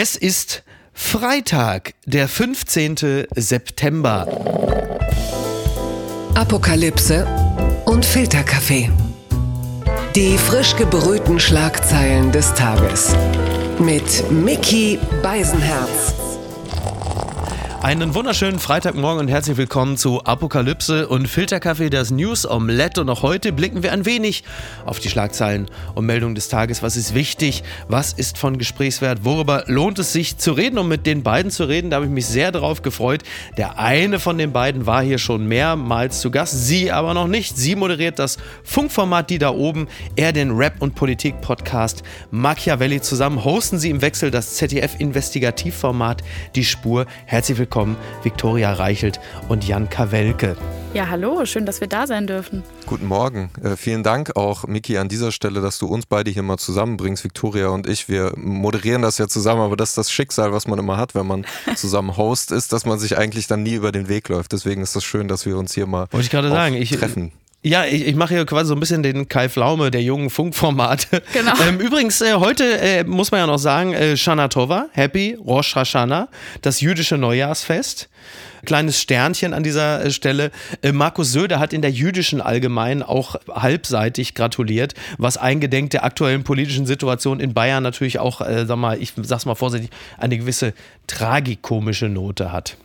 Es ist Freitag, der 15. September. Apokalypse und Filterkaffee. Die frisch gebrühten Schlagzeilen des Tages. Mit Mickey Beisenherz. Einen wunderschönen Freitagmorgen und herzlich willkommen zu Apokalypse und Filterkaffee, das News Omelette. Und auch heute blicken wir ein wenig auf die Schlagzeilen und Meldungen des Tages. Was ist wichtig? Was ist von Gesprächswert? Worüber lohnt es sich zu reden? Um mit den beiden zu reden, da habe ich mich sehr darauf gefreut. Der eine von den beiden war hier schon mehrmals zu Gast, sie aber noch nicht. Sie moderiert das Funkformat Die da oben, er den Rap- und Politik-Podcast Machiavelli. Zusammen hosten sie im Wechsel das ZDF-Investigativformat Die Spur. Herzlich willkommen willkommen Viktoria Reichelt und Jan Kawelke. Ja, hallo, schön, dass wir da sein dürfen. Guten Morgen. Äh, vielen Dank auch, Miki, an dieser Stelle, dass du uns beide hier mal zusammenbringst, Viktoria und ich. Wir moderieren das ja zusammen, aber das ist das Schicksal, was man immer hat, wenn man zusammen Host ist, dass man sich eigentlich dann nie über den Weg läuft. Deswegen ist das schön, dass wir uns hier mal Wollte ich gerade sagen, ich, treffen. Ja, ich, ich mache hier quasi so ein bisschen den Kai Flaume der jungen Funkformate. Genau. Ähm, übrigens, äh, heute äh, muss man ja noch sagen, äh, Shana Tova, Happy Rosh Hashanah, das jüdische Neujahrsfest. Kleines Sternchen an dieser äh, Stelle. Äh, Markus Söder hat in der jüdischen Allgemeinen auch halbseitig gratuliert, was eingedenk der aktuellen politischen Situation in Bayern natürlich auch, äh, sag mal, ich sag's mal vorsichtig, eine gewisse tragikomische Note hat.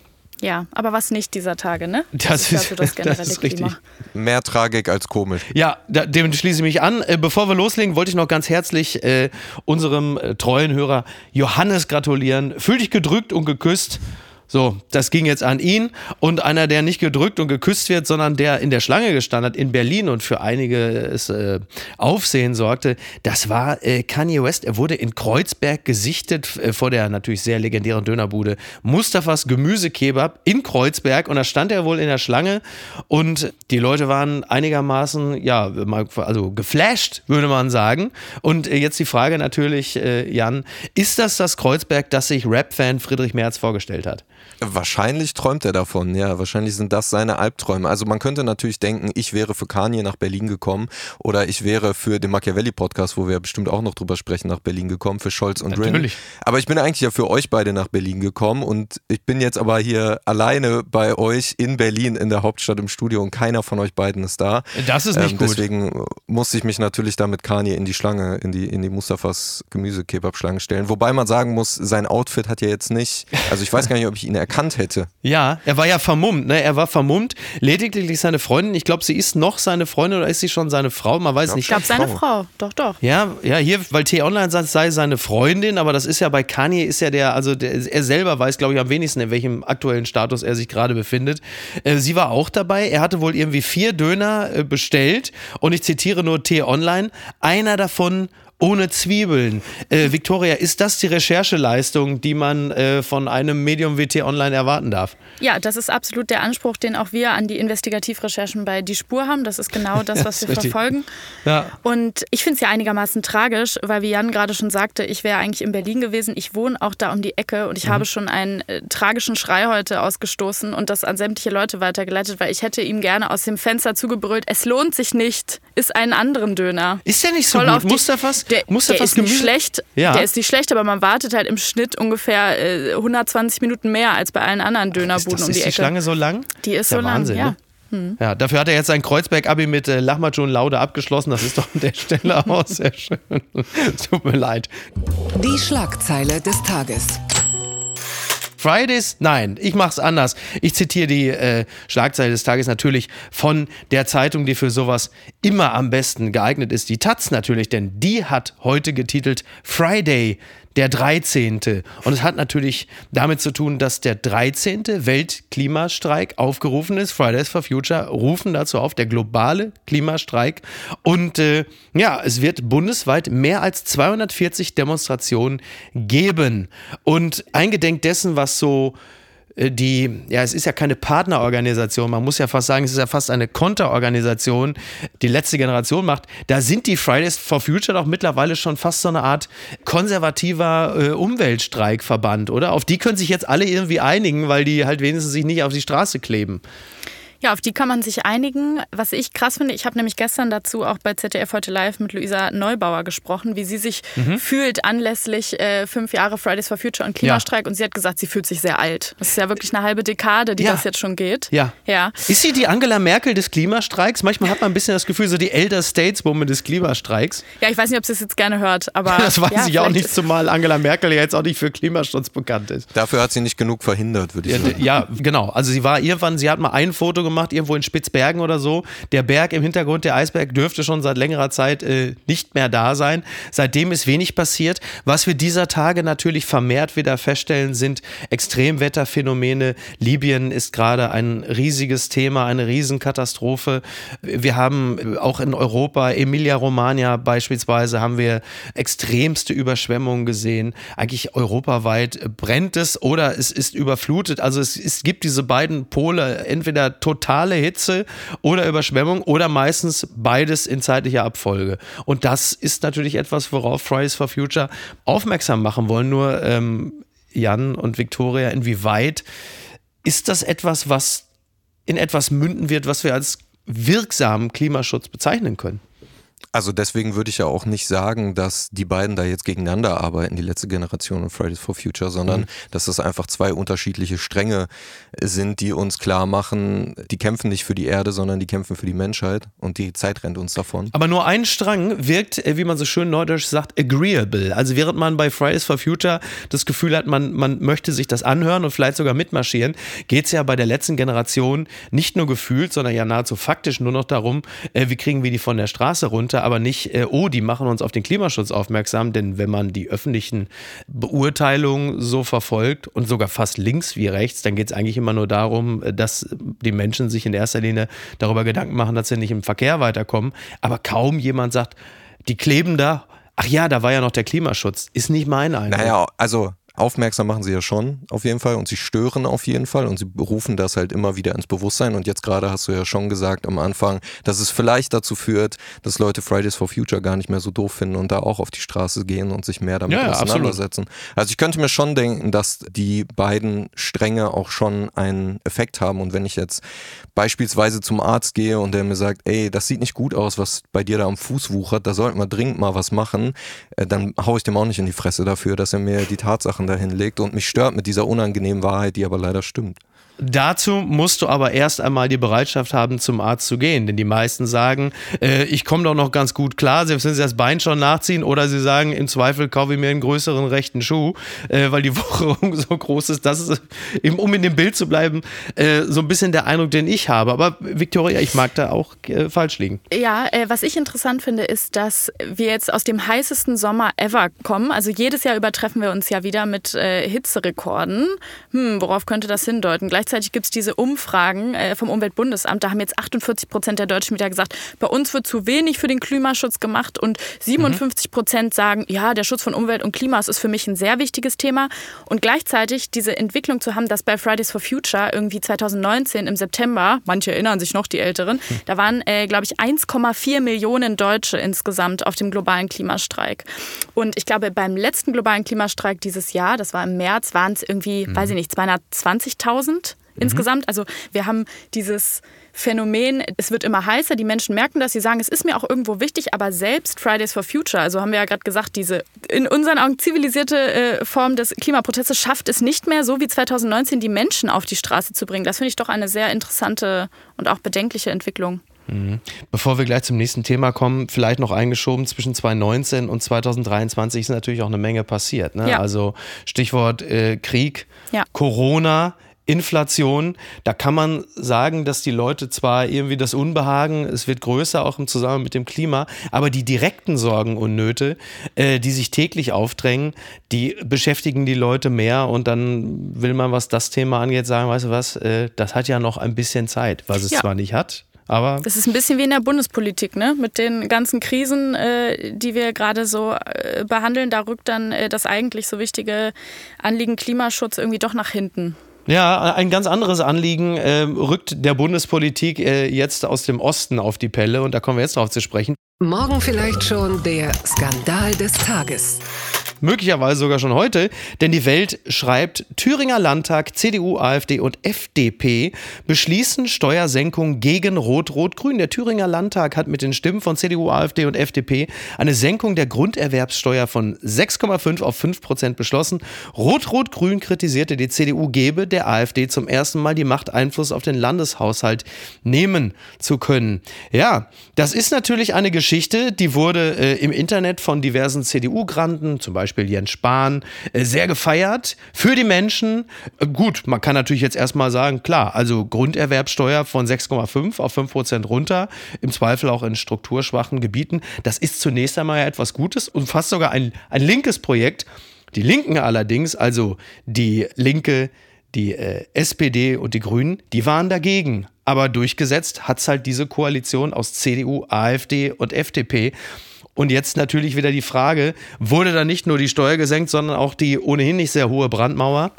Ja, aber was nicht dieser Tage, ne? Das, ist, also das generelle das ist Klima. richtig. Mehr Tragik als komisch. Ja, da, dem schließe ich mich an. Äh, bevor wir loslegen, wollte ich noch ganz herzlich äh, unserem äh, treuen Hörer Johannes gratulieren. Fühl dich gedrückt und geküsst. So, das ging jetzt an ihn und einer, der nicht gedrückt und geküsst wird, sondern der in der Schlange gestanden hat in Berlin und für einiges äh, Aufsehen sorgte, das war äh, Kanye West. Er wurde in Kreuzberg gesichtet äh, vor der natürlich sehr legendären Dönerbude Mustafas Gemüsekebab in Kreuzberg und da stand er wohl in der Schlange und die Leute waren einigermaßen, ja, also geflasht, würde man sagen. Und äh, jetzt die Frage natürlich, äh, Jan, ist das das Kreuzberg, das sich Rap-Fan Friedrich Merz vorgestellt hat? Wahrscheinlich träumt er davon, ja. Wahrscheinlich sind das seine Albträume. Also man könnte natürlich denken, ich wäre für Kanye nach Berlin gekommen oder ich wäre für den Machiavelli-Podcast, wo wir bestimmt auch noch drüber sprechen, nach Berlin gekommen, für Scholz und Rin. Natürlich. Aber ich bin eigentlich ja für euch beide nach Berlin gekommen und ich bin jetzt aber hier alleine bei euch in Berlin in der Hauptstadt im Studio und keiner von euch beiden ist da. Das ist nicht Ähm, gut. Deswegen musste ich mich natürlich da mit Kanye in die Schlange, in die, in die Mustafas Gemüsekebab-Schlange stellen. Wobei man sagen muss, sein Outfit hat ja jetzt nicht, also ich weiß gar nicht, ob ich ihn erkannt hätte. Ja, er war ja vermummt, ne? Er war vermummt. Lediglich seine Freundin, ich glaube, sie ist noch seine Freundin oder ist sie schon seine Frau? Man weiß nicht. Ich glaube, seine Frau. Frau. Doch, doch. Ja, ja, hier, weil T-Online sagt, es sei seine Freundin, aber das ist ja bei Kanye, ist ja der, also der, er selber weiß, glaube ich, am wenigsten, in welchem aktuellen Status er sich gerade befindet. Äh, sie war auch dabei. Er hatte wohl irgendwie vier Döner äh, bestellt und ich zitiere nur T-Online, einer davon ohne Zwiebeln. Äh, Victoria, ist das die Rechercheleistung, die man äh, von einem Medium wie T-Online erwarten darf? Ja, das ist absolut der Anspruch, den auch wir an die Investigativrecherchen bei Die Spur haben. Das ist genau das, was wir richtig. verfolgen. Ja. Und ich finde es ja einigermaßen tragisch, weil wie Jan gerade schon sagte, ich wäre eigentlich in Berlin gewesen. Ich wohne auch da um die Ecke und ich habe schon einen äh, tragischen Schrei heute ausgestoßen und das an sämtliche Leute weitergeleitet, weil ich hätte ihm gerne aus dem Fenster zugebrüllt, es lohnt sich nicht, ist einen anderen Döner. Ist der nicht so Voll gut? auf die- Mustafas? Der, der ist nicht schlecht. Ja. Der ist nicht schlecht, aber man wartet halt im Schnitt ungefähr äh, 120 Minuten mehr als bei allen anderen Ist, Dönerbuden das, um ist die die Ecke. Schlange so lang? Die ist Der so lang, Wahnsinn, ja. Ne? Ja, dafür hat er jetzt sein Kreuzberg-Abi mit äh, und Laude abgeschlossen. Das ist doch an der Stelle auch sehr schön. Tut mir leid. Die Schlagzeile des Tages. Fridays? Nein, ich mach's anders. Ich zitiere die äh, Schlagzeile des Tages natürlich von der Zeitung, die für sowas immer am besten geeignet ist. Die Taz natürlich, denn die hat heute getitelt Friday, der 13. Und es hat natürlich damit zu tun, dass der 13. Weltklimastreik aufgerufen ist. Fridays for Future rufen dazu auf, der globale Klimastreik. Und äh, ja, es wird bundesweit mehr als 240 Demonstrationen geben. Und eingedenk dessen, was so die, ja, es ist ja keine Partnerorganisation, man muss ja fast sagen, es ist ja fast eine Konterorganisation, die letzte Generation macht. Da sind die Fridays for Future doch mittlerweile schon fast so eine Art konservativer äh, Umweltstreikverband, oder? Auf die können sich jetzt alle irgendwie einigen, weil die halt wenigstens sich nicht auf die Straße kleben. Ja, auf die kann man sich einigen. Was ich krass finde, ich habe nämlich gestern dazu auch bei ZDF heute live mit Luisa Neubauer gesprochen, wie sie sich mhm. fühlt anlässlich äh, fünf Jahre Fridays for Future und Klimastreik. Ja. Und sie hat gesagt, sie fühlt sich sehr alt. Das ist ja wirklich eine halbe Dekade, die ja. das jetzt schon geht. Ja. ja. Ist sie die Angela Merkel des Klimastreiks? Manchmal hat man ein bisschen das Gefühl, so die Elder Stateswoman des Klimastreiks. Ja, ich weiß nicht, ob sie es jetzt gerne hört, aber. das weiß ja, ich auch nicht, zumal Angela Merkel ja jetzt auch nicht für Klimaschutz bekannt ist. Dafür hat sie nicht genug verhindert, würde ich sagen. Ja, genau. Also sie war irgendwann, sie hat mal ein Foto gemacht, irgendwo in Spitz Bergen oder so. Der Berg im Hintergrund, der Eisberg, dürfte schon seit längerer Zeit äh, nicht mehr da sein. Seitdem ist wenig passiert. Was wir dieser Tage natürlich vermehrt wieder feststellen, sind Extremwetterphänomene. Libyen ist gerade ein riesiges Thema, eine Riesenkatastrophe. Wir haben auch in Europa, Emilia-Romagna beispielsweise, haben wir extremste Überschwemmungen gesehen. Eigentlich europaweit brennt es oder es ist überflutet. Also es, es gibt diese beiden Pole, entweder totale Hitze oder Überschwemmung oder meistens beides in zeitlicher Abfolge. Und das ist natürlich etwas, worauf Fridays for Future aufmerksam machen wollen. Nur ähm, Jan und Victoria, inwieweit ist das etwas, was in etwas münden wird, was wir als wirksamen Klimaschutz bezeichnen können? Also deswegen würde ich ja auch nicht sagen, dass die beiden da jetzt gegeneinander arbeiten, die letzte Generation und Fridays for Future, sondern mhm. dass das einfach zwei unterschiedliche Stränge sind, die uns klar machen, die kämpfen nicht für die Erde, sondern die kämpfen für die Menschheit und die Zeit rennt uns davon. Aber nur ein Strang wirkt, äh, wie man so schön neudeutsch sagt, agreeable. Also während man bei Fridays for Future das Gefühl hat, man, man möchte sich das anhören und vielleicht sogar mitmarschieren, geht es ja bei der letzten Generation nicht nur gefühlt, sondern ja nahezu faktisch nur noch darum, äh, wie kriegen wir die von der Straße runter aber nicht, äh, oh, die machen uns auf den Klimaschutz aufmerksam, denn wenn man die öffentlichen Beurteilungen so verfolgt und sogar fast links wie rechts, dann geht es eigentlich immer nur darum, äh, dass die Menschen sich in erster Linie darüber Gedanken machen, dass sie nicht im Verkehr weiterkommen. Aber kaum jemand sagt, die kleben da. Ach ja, da war ja noch der Klimaschutz. Ist nicht mein Eindruck. Naja, also Aufmerksam machen sie ja schon, auf jeden Fall, und sie stören auf jeden Fall und sie berufen das halt immer wieder ins Bewusstsein. Und jetzt gerade hast du ja schon gesagt am Anfang, dass es vielleicht dazu führt, dass Leute Fridays for Future gar nicht mehr so doof finden und da auch auf die Straße gehen und sich mehr damit ja, auseinandersetzen. Absolut. Also ich könnte mir schon denken, dass die beiden Stränge auch schon einen Effekt haben. Und wenn ich jetzt beispielsweise zum Arzt gehe und der mir sagt, ey, das sieht nicht gut aus, was bei dir da am Fuß wuchert, da sollten wir dringend mal was machen, äh, dann haue ich dem auch nicht in die Fresse dafür, dass er mir die Tatsachen Sachen dahin legt und mich stört mit dieser unangenehmen Wahrheit, die aber leider stimmt. Dazu musst du aber erst einmal die Bereitschaft haben, zum Arzt zu gehen. Denn die meisten sagen, äh, ich komme doch noch ganz gut klar, selbst wenn sie das Bein schon nachziehen. Oder sie sagen, im Zweifel kaufe ich mir einen größeren rechten Schuh, äh, weil die Wucherung so groß ist. Das ist, um in dem Bild zu bleiben, äh, so ein bisschen der Eindruck, den ich habe. Aber Victoria, ich mag da auch äh, falsch liegen. Ja, äh, was ich interessant finde, ist, dass wir jetzt aus dem heißesten Sommer ever kommen. Also jedes Jahr übertreffen wir uns ja wieder mit äh, Hitzerekorden. Hm, worauf könnte das hindeuten? Gleich Gleichzeitig gibt es diese Umfragen äh, vom Umweltbundesamt. Da haben jetzt 48 Prozent der Deutschen wieder gesagt, bei uns wird zu wenig für den Klimaschutz gemacht. Und 57 Prozent sagen, ja, der Schutz von Umwelt und Klima ist für mich ein sehr wichtiges Thema. Und gleichzeitig diese Entwicklung zu haben, dass bei Fridays for Future irgendwie 2019 im September, manche erinnern sich noch, die Älteren, hm. da waren, äh, glaube ich, 1,4 Millionen Deutsche insgesamt auf dem globalen Klimastreik. Und ich glaube, beim letzten globalen Klimastreik dieses Jahr, das war im März, waren es irgendwie, mhm. weiß ich nicht, 220.000 Mhm. Insgesamt. Also wir haben dieses Phänomen, es wird immer heißer, die Menschen merken das, sie sagen, es ist mir auch irgendwo wichtig, aber selbst Fridays for Future, also haben wir ja gerade gesagt, diese in unseren Augen zivilisierte äh, Form des Klimaprotestes schafft es nicht mehr, so wie 2019 die Menschen auf die Straße zu bringen. Das finde ich doch eine sehr interessante und auch bedenkliche Entwicklung. Mhm. Bevor wir gleich zum nächsten Thema kommen, vielleicht noch eingeschoben, zwischen 2019 und 2023 ist natürlich auch eine Menge passiert. Ne? Ja. Also Stichwort äh, Krieg, ja. Corona, Inflation, da kann man sagen, dass die Leute zwar irgendwie das Unbehagen, es wird größer auch im Zusammenhang mit dem Klima, aber die direkten Sorgen und Nöte, äh, die sich täglich aufdrängen, die beschäftigen die Leute mehr und dann will man, was das Thema angeht, sagen, weißt du was, äh, das hat ja noch ein bisschen Zeit, was es ja. zwar nicht hat, aber das ist ein bisschen wie in der Bundespolitik, ne? Mit den ganzen Krisen, äh, die wir gerade so äh, behandeln, da rückt dann äh, das eigentlich so wichtige Anliegen Klimaschutz irgendwie doch nach hinten. Ja, ein ganz anderes Anliegen äh, rückt der Bundespolitik äh, jetzt aus dem Osten auf die Pelle und da kommen wir jetzt drauf zu sprechen. Morgen vielleicht schon der Skandal des Tages. Möglicherweise sogar schon heute, denn die Welt schreibt, Thüringer Landtag, CDU, AfD und FDP beschließen Steuersenkung gegen Rot-Rot-Grün. Der Thüringer Landtag hat mit den Stimmen von CDU, AfD und FDP eine Senkung der Grunderwerbssteuer von 6,5 auf 5 Prozent beschlossen. Rot-Rot-Grün kritisierte, die CDU gebe der AfD zum ersten Mal die Macht, Einfluss auf den Landeshaushalt nehmen zu können. Ja, das ist natürlich eine Geschichte, die wurde äh, im Internet von diversen CDU-Granden, zum Beispiel Jens Spahn, äh, sehr gefeiert. Für die Menschen, äh, gut, man kann natürlich jetzt erstmal sagen, klar, also Grunderwerbsteuer von 6,5 auf 5 Prozent runter, im Zweifel auch in strukturschwachen Gebieten. Das ist zunächst einmal ja etwas Gutes und fast sogar ein, ein linkes Projekt. Die Linken allerdings, also die Linke, die äh, SPD und die Grünen, die waren dagegen. Aber durchgesetzt hat es halt diese Koalition aus CDU, AfD und FDP. Und jetzt natürlich wieder die Frage, wurde da nicht nur die Steuer gesenkt, sondern auch die ohnehin nicht sehr hohe Brandmauer?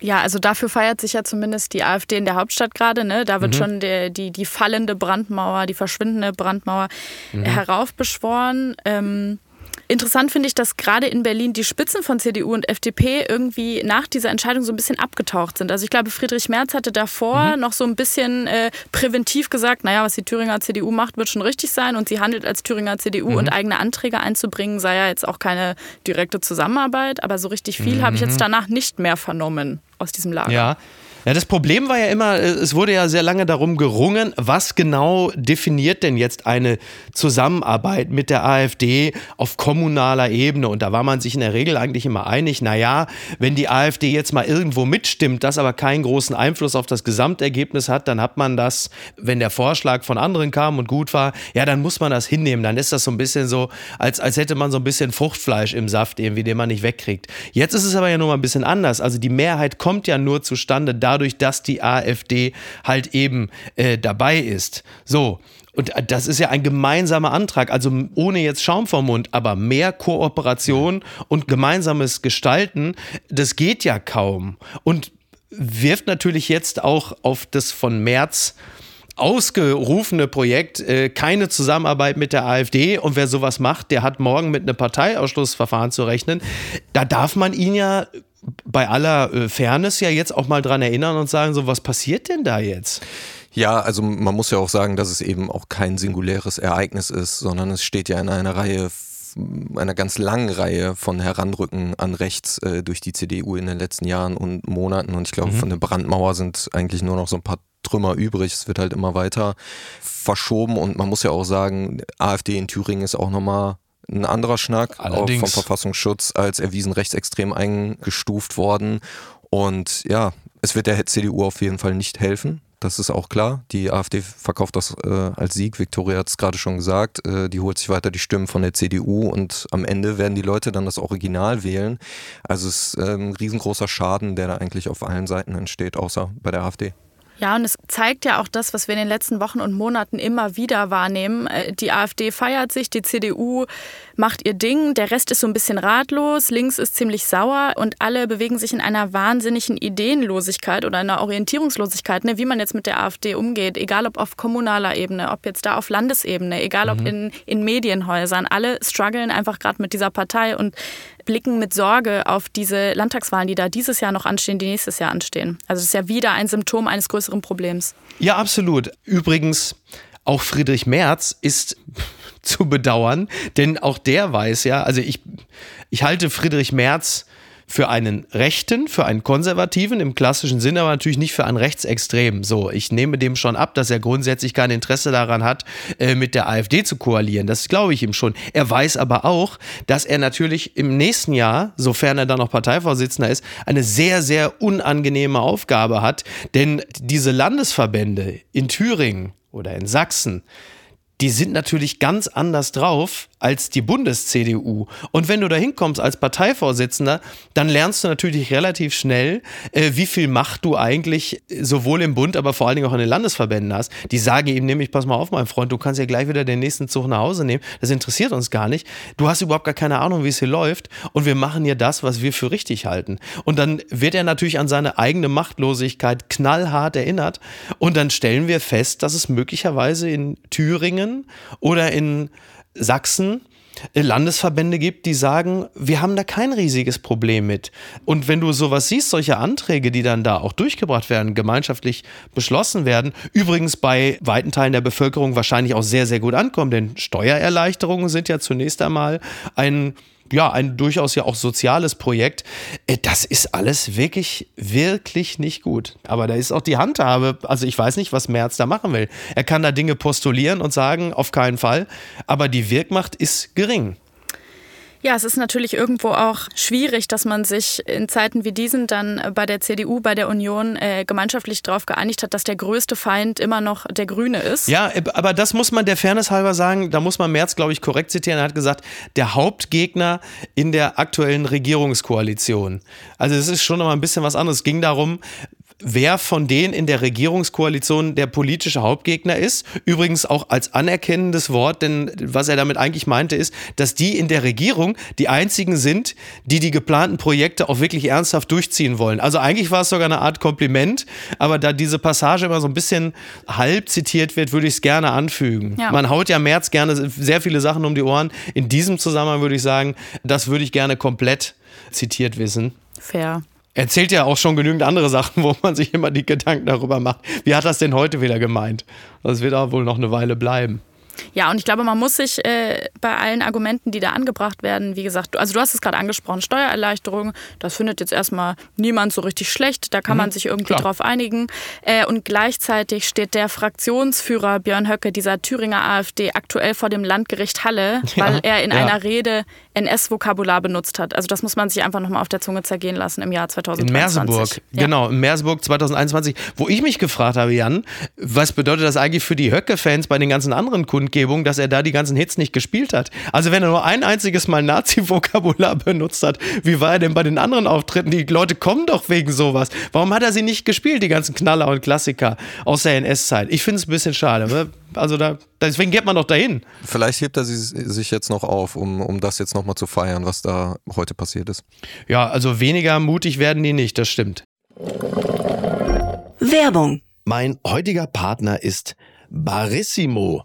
Ja, also dafür feiert sich ja zumindest die AfD in der Hauptstadt gerade. Ne? Da wird mhm. schon der, die, die fallende Brandmauer, die verschwindende Brandmauer mhm. heraufbeschworen. Ähm, Interessant finde ich, dass gerade in Berlin die Spitzen von CDU und FDP irgendwie nach dieser Entscheidung so ein bisschen abgetaucht sind. Also ich glaube, Friedrich Merz hatte davor mhm. noch so ein bisschen äh, präventiv gesagt, naja, was die Thüringer CDU macht, wird schon richtig sein und sie handelt als Thüringer CDU mhm. und eigene Anträge einzubringen, sei ja jetzt auch keine direkte Zusammenarbeit, aber so richtig viel mhm. habe ich jetzt danach nicht mehr vernommen aus diesem Lager. Ja, ja, das Problem war ja immer, äh, es wurde ja sehr lange darum gerungen, was genau definiert denn jetzt eine Zusammenarbeit mit der AfD auf kommunaler Ebene. Und da war man sich in der Regel eigentlich immer einig, naja, wenn die AfD jetzt mal irgendwo mitstimmt, das aber keinen großen Einfluss auf das Gesamtergebnis hat, dann hat man das, wenn der Vorschlag von anderen kam und gut war, ja, dann muss man das hinnehmen. Dann ist das so ein bisschen so, als, als hätte man so ein bisschen Fruchtfleisch im Saft irgendwie, den man nicht wegkriegt. Jetzt ist es aber ja nur mal ein bisschen anders. Also die Mehrheit kommt ja nur zustande da dadurch, dass die AfD halt eben äh, dabei ist. So, und das ist ja ein gemeinsamer Antrag, also ohne jetzt Schaum vom Mund, aber mehr Kooperation und gemeinsames Gestalten, das geht ja kaum. Und wirft natürlich jetzt auch auf das von März ausgerufene Projekt äh, keine Zusammenarbeit mit der AfD und wer sowas macht, der hat morgen mit einem Parteiausschlussverfahren zu rechnen. Da darf man ihn ja bei aller äh, Fairness ja jetzt auch mal dran erinnern und sagen, so was passiert denn da jetzt? Ja, also man muss ja auch sagen, dass es eben auch kein singuläres Ereignis ist, sondern es steht ja in einer Reihe einer ganz langen Reihe von Heranrücken an rechts äh, durch die CDU in den letzten Jahren und Monaten. Und ich glaube, mhm. von der Brandmauer sind eigentlich nur noch so ein paar Trümmer übrig. Es wird halt immer weiter verschoben und man muss ja auch sagen, AfD in Thüringen ist auch nochmal ein anderer Schnack, Allerdings. auch vom Verfassungsschutz als erwiesen rechtsextrem eingestuft worden. Und ja, es wird der CDU auf jeden Fall nicht helfen. Das ist auch klar. Die AfD verkauft das äh, als Sieg. Viktoria hat es gerade schon gesagt. Äh, die holt sich weiter die Stimmen von der CDU und am Ende werden die Leute dann das Original wählen. Also es ist äh, ein riesengroßer Schaden, der da eigentlich auf allen Seiten entsteht, außer bei der AfD. Ja, und es zeigt ja auch das, was wir in den letzten Wochen und Monaten immer wieder wahrnehmen. Äh, die AfD feiert sich, die CDU macht ihr Ding, der Rest ist so ein bisschen ratlos, links ist ziemlich sauer und alle bewegen sich in einer wahnsinnigen Ideenlosigkeit oder einer Orientierungslosigkeit, ne, wie man jetzt mit der AfD umgeht, egal ob auf kommunaler Ebene, ob jetzt da auf Landesebene, egal ob mhm. in, in Medienhäusern. Alle strugglen einfach gerade mit dieser Partei und blicken mit Sorge auf diese Landtagswahlen, die da dieses Jahr noch anstehen, die nächstes Jahr anstehen. Also es ist ja wieder ein Symptom eines größeren Problems. Ja, absolut. Übrigens, auch Friedrich Merz ist zu bedauern, denn auch der weiß ja, also ich, ich halte Friedrich Merz für einen Rechten, für einen Konservativen im klassischen Sinne, aber natürlich nicht für einen Rechtsextremen. So, ich nehme dem schon ab, dass er grundsätzlich kein Interesse daran hat, äh, mit der AfD zu koalieren. Das glaube ich ihm schon. Er weiß aber auch, dass er natürlich im nächsten Jahr, sofern er dann noch Parteivorsitzender ist, eine sehr, sehr unangenehme Aufgabe hat. Denn diese Landesverbände in Thüringen oder in Sachsen, die sind natürlich ganz anders drauf als die Bundes-CDU. Und wenn du da hinkommst als Parteivorsitzender, dann lernst du natürlich relativ schnell, äh, wie viel Macht du eigentlich sowohl im Bund, aber vor allen Dingen auch in den Landesverbänden hast. Die sagen ihm nämlich, pass mal auf, mein Freund, du kannst ja gleich wieder den nächsten Zug nach Hause nehmen. Das interessiert uns gar nicht. Du hast überhaupt gar keine Ahnung, wie es hier läuft. Und wir machen hier das, was wir für richtig halten. Und dann wird er natürlich an seine eigene Machtlosigkeit knallhart erinnert. Und dann stellen wir fest, dass es möglicherweise in Thüringen oder in Sachsen äh, Landesverbände gibt, die sagen, wir haben da kein riesiges Problem mit. Und wenn du sowas siehst, solche Anträge, die dann da auch durchgebracht werden, gemeinschaftlich beschlossen werden, übrigens bei weiten Teilen der Bevölkerung wahrscheinlich auch sehr, sehr gut ankommen, denn Steuererleichterungen sind ja zunächst einmal ein ja, ein durchaus ja auch soziales Projekt. Äh, das ist alles wirklich, wirklich nicht gut. Aber da ist auch die Handhabe, also ich weiß nicht, was Merz da machen will. Er kann da Dinge postulieren und sagen, auf keinen Fall. Aber die Wirkmacht ist gering. Ja, es ist natürlich irgendwo auch schwierig, dass man sich in Zeiten wie diesen dann bei der CDU, bei der Union äh, gemeinschaftlich darauf geeinigt hat, dass der größte Feind immer noch der Grüne ist. Ja, äh, aber das muss man der Fairness halber sagen, da muss man Merz, glaube ich, korrekt zitieren. Er hat gesagt, der Hauptgegner in der aktuellen Regierungskoalition. Also es ist schon noch mal ein bisschen was anderes. Es ging darum, wer von denen in der Regierungskoalition der politische Hauptgegner ist. Übrigens auch als anerkennendes Wort, denn was er damit eigentlich meinte, ist, dass die in der Regierung die einzigen sind, die die geplanten Projekte auch wirklich ernsthaft durchziehen wollen. Also eigentlich war es sogar eine Art Kompliment, aber da diese Passage immer so ein bisschen halb zitiert wird, würde ich es gerne anfügen. Ja. Man haut ja März gerne sehr viele Sachen um die Ohren. In diesem Zusammenhang würde ich sagen, das würde ich gerne komplett zitiert wissen. Fair erzählt ja auch schon genügend andere Sachen, wo man sich immer die Gedanken darüber macht. Wie hat das denn heute wieder gemeint? Das wird auch wohl noch eine Weile bleiben. Ja, und ich glaube, man muss sich äh, bei allen Argumenten, die da angebracht werden, wie gesagt, also du hast es gerade angesprochen, Steuererleichterung, das findet jetzt erstmal niemand so richtig schlecht, da kann mhm, man sich irgendwie klar. drauf einigen. Äh, und gleichzeitig steht der Fraktionsführer Björn Höcke dieser Thüringer AfD aktuell vor dem Landgericht Halle, weil ja, er in ja. einer Rede NS-Vokabular benutzt hat. Also das muss man sich einfach nochmal auf der Zunge zergehen lassen im Jahr 2020. In Merseburg, ja. genau, in Merseburg 2021, wo ich mich gefragt habe, Jan, was bedeutet das eigentlich für die Höcke-Fans bei den ganzen anderen Kunden? Kundgebung, dass er da die ganzen Hits nicht gespielt hat. Also wenn er nur ein einziges Mal Nazi-Vokabular benutzt hat, wie war er denn bei den anderen Auftritten? Die Leute kommen doch wegen sowas. Warum hat er sie nicht gespielt, die ganzen Knaller und Klassiker aus der NS-Zeit? Ich finde es ein bisschen schade. Also da, deswegen geht man doch dahin. Vielleicht hebt er sich jetzt noch auf, um, um das jetzt nochmal zu feiern, was da heute passiert ist. Ja, also weniger mutig werden die nicht, das stimmt. Werbung. Mein heutiger Partner ist Barissimo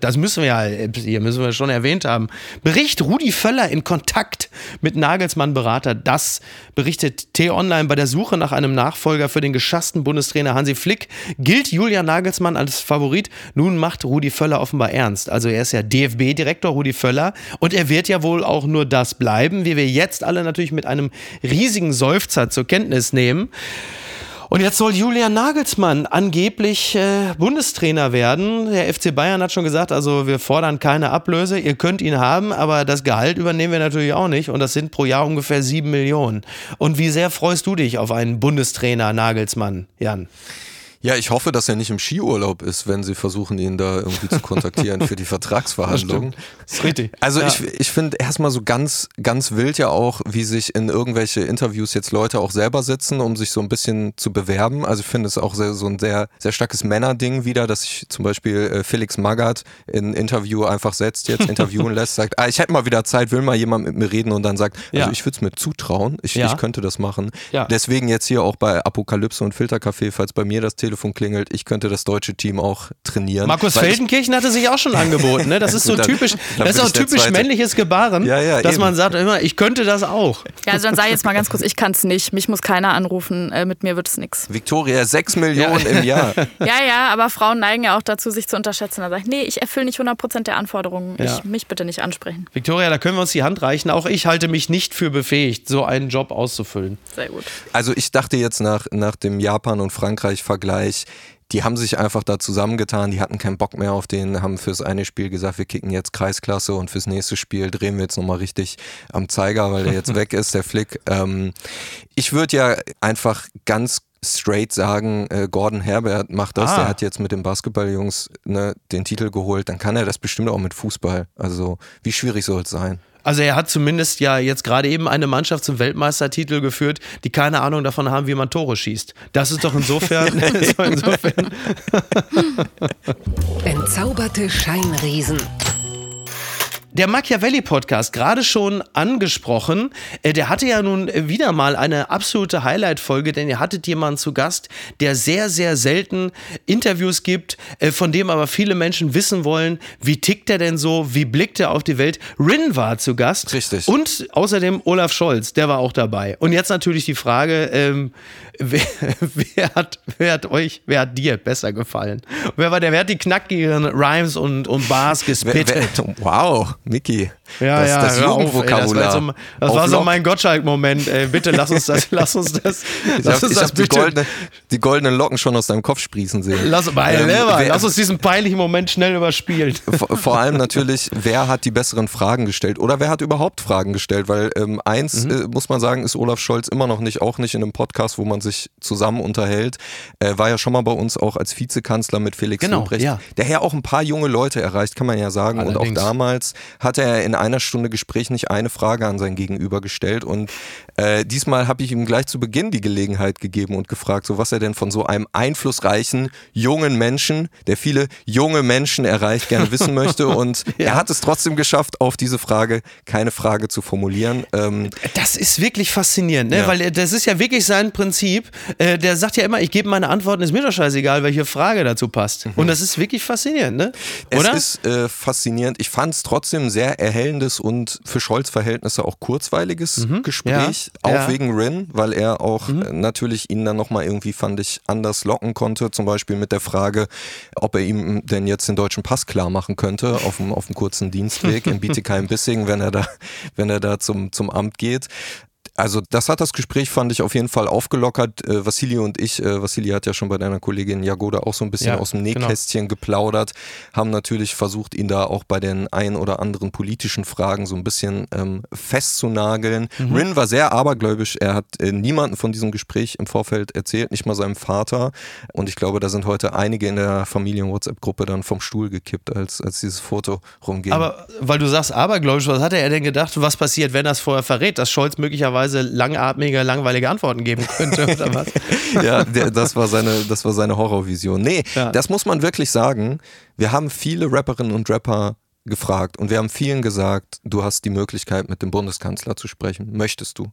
das müssen wir ja, hier müssen wir schon erwähnt haben. Bericht Rudi Völler in Kontakt mit Nagelsmann-Berater. Das berichtet T-Online bei der Suche nach einem Nachfolger für den geschassten Bundestrainer Hansi Flick. Gilt Julian Nagelsmann als Favorit? Nun macht Rudi Völler offenbar ernst. Also er ist ja DFB-Direktor Rudi Völler und er wird ja wohl auch nur das bleiben, wie wir jetzt alle natürlich mit einem riesigen Seufzer zur Kenntnis nehmen. Und jetzt soll Julian Nagelsmann angeblich äh, Bundestrainer werden. Der FC Bayern hat schon gesagt, also wir fordern keine Ablöse, ihr könnt ihn haben, aber das Gehalt übernehmen wir natürlich auch nicht. Und das sind pro Jahr ungefähr sieben Millionen. Und wie sehr freust du dich auf einen Bundestrainer Nagelsmann, Jan? Ja, ich hoffe, dass er nicht im Skiurlaub ist, wenn sie versuchen, ihn da irgendwie zu kontaktieren für die Vertragsverhandlungen. Das ist richtig. Also Ja. ich, ich finde erstmal so ganz, ganz wild ja auch, wie sich in irgendwelche Interviews jetzt Leute auch selber sitzen, um sich so ein bisschen zu bewerben. Also ich finde es auch sehr, so ein sehr, sehr starkes Männerding wieder, dass sich zum Beispiel äh, Felix Magath in ein Interview einfach setzt, jetzt interviewen lässt, sagt, ah, ich hätte mal wieder Zeit, will mal jemand mit mir reden und dann sagt, also Ja. ich würde es mir zutrauen, ich, Ja. ich könnte das machen. Deswegen jetzt hier auch bei Apokalypse und Filtercafé, falls bei mir das Telefon klingelt, ich könnte das deutsche Team auch trainieren. Markus ich- Feldenkirchen hatte sich auch schon angeboten. Ne? Das ist so Dann- typisch, dann das ist auch ich typisch männliches Gebaren, Ja, ja, dass eben. man sagt immer, ich könnte das auch. Ja, also dann sag jetzt mal ganz kurz, ich kann es nicht. Mich muss keiner anrufen. Äh, mit mir wird es nichts. Victoria, 6 Millionen im Jahr. Ja, ja, aber Frauen neigen ja auch dazu, sich zu unterschätzen. Da sage ich, nee, ich erfülle nicht 100% der Anforderungen. Ja. Ich, mich bitte nicht ansprechen. Victoria, da können wir uns die Hand reichen. Auch ich halte mich nicht für befähigt, so einen Job auszufüllen. Sehr gut. Also ich dachte jetzt nach, nach dem Japan- und Frankreich-Vergleich, die haben sich einfach da zusammengetan, die hatten keinen Bock mehr auf den, haben fürs eine Spiel gesagt, wir kicken jetzt Kreisklasse und fürs nächste Spiel drehen wir jetzt nochmal richtig am Zeiger, weil der jetzt weg ist, der Flick. Ähm, ich würde ja einfach ganz straight sagen, äh, Gordon Herbert macht das, Ah. der hat jetzt mit den Basketballjungs ne, den Titel geholt, dann kann er das bestimmt auch mit Fußball. Also wie schwierig soll es sein? Also er hat zumindest ja jetzt gerade eben eine Mannschaft zum Weltmeistertitel geführt, die keine Ahnung davon haben, wie man Tore schießt. Das ist doch insofern, ist doch insofern Entzauberte Scheinriesen. Der Machiavelli-Podcast, gerade schon angesprochen, äh, der hatte ja nun wieder mal eine absolute Highlight-Folge, denn ihr hattet jemanden zu Gast, der sehr, sehr selten Interviews gibt, äh, von dem aber viele Menschen wissen wollen, wie tickt er denn so, wie blickt er auf die Welt. Rin war zu Gast. Richtig. Und außerdem Olaf Scholz, der war auch dabei. Und jetzt natürlich die Frage, ähm, wer, wer, hat, wer hat euch, wer hat dir besser gefallen? Wer war der, wer hat die knackigen Rhymes und, und Bars gespittet? wow, Mickey. Ja, das, ja, das hör auf, ey, Jugendvokabular. das war, so, das war so mein Gottschalk-Moment. ey. Bitte lass uns das, lass uns das, Ich lass habe uns hab das die, bitte. goldene, die goldenen Locken schon aus deinem Kopf sprießen sehen. Lass, Ähm, wer- lass uns diesen peinlichen Moment schnell überspielen. vor, vor allem natürlich, wer hat die besseren Fragen gestellt oder wer hat überhaupt Fragen gestellt? Weil ähm, eins Mhm. äh, muss man sagen, ist Olaf Scholz immer noch nicht, auch nicht in einem Podcast, wo man sich zusammen unterhält. Äh, war ja schon mal bei uns auch als Vizekanzler mit Felix Genau, Lobrecht, ja. der ja auch ein paar junge Leute erreicht, kann man ja sagen. Und auch Allerdings. damals hatte er in einer Stunde Gespräch nicht eine Frage an sein Gegenüber gestellt. Und äh, diesmal habe ich ihm gleich zu Beginn die Gelegenheit gegeben und gefragt, so was er denn von so einem einflussreichen jungen Menschen, der viele junge Menschen erreicht, gerne wissen möchte. Und er hat es trotzdem geschafft, auf diese Frage keine Frage zu formulieren. Ähm, Das ist wirklich faszinierend, ne? Ja. weil äh, das ist ja wirklich sein Prinzip. Äh, der sagt ja immer, ich gebe meine Antworten, ist mir doch scheißegal, welche Frage dazu passt. Und das ist wirklich faszinierend, ne? Oder? Es ist äh, faszinierend. Ich fand es trotzdem sehr erhellendes und für Scholz-Verhältnisse auch kurzweiliges Gespräch. Mhm. Auch Ja. wegen Rin, weil er auch äh, natürlich ihn dann nochmal irgendwie, fand ich, anders locken konnte. Zum Beispiel mit der Frage, ob er ihm denn jetzt den deutschen Pass klar machen könnte auf dem, auf dem kurzen Dienstweg in Bietigheim-Bissingen, wenn er da, wenn er da zum, zum Amt geht. Also das hat das Gespräch, fand ich, auf jeden Fall aufgelockert. Äh, Vassili und ich, äh, Vassili hat ja schon bei deiner Kollegin Jagoda auch so ein bisschen Ja, aus dem genau. Nähkästchen geplaudert, haben natürlich versucht, ihn da auch bei den ein oder anderen politischen Fragen so ein bisschen ähm, festzunageln. Mhm. Rin war sehr abergläubisch. Er hat äh, niemanden von diesem Gespräch im Vorfeld erzählt, nicht mal seinem Vater. Und ich glaube, da sind heute einige in der Familien-WhatsApp-Gruppe dann vom Stuhl gekippt, als, als dieses Foto rumging. Aber weil du sagst abergläubisch, was hatte er denn gedacht, was passiert, wenn er es vorher verrät, dass Scholz möglicherweise langatmige, langweilige Antworten geben könnte oder was? ja, der, das war seine, das war seine Horrorvision. Nee, Ja. das muss man wirklich sagen. Wir haben viele Rapperinnen und Rapper gefragt und wir haben vielen gesagt, du hast die Möglichkeit, mit dem Bundeskanzler zu sprechen. Möchtest du?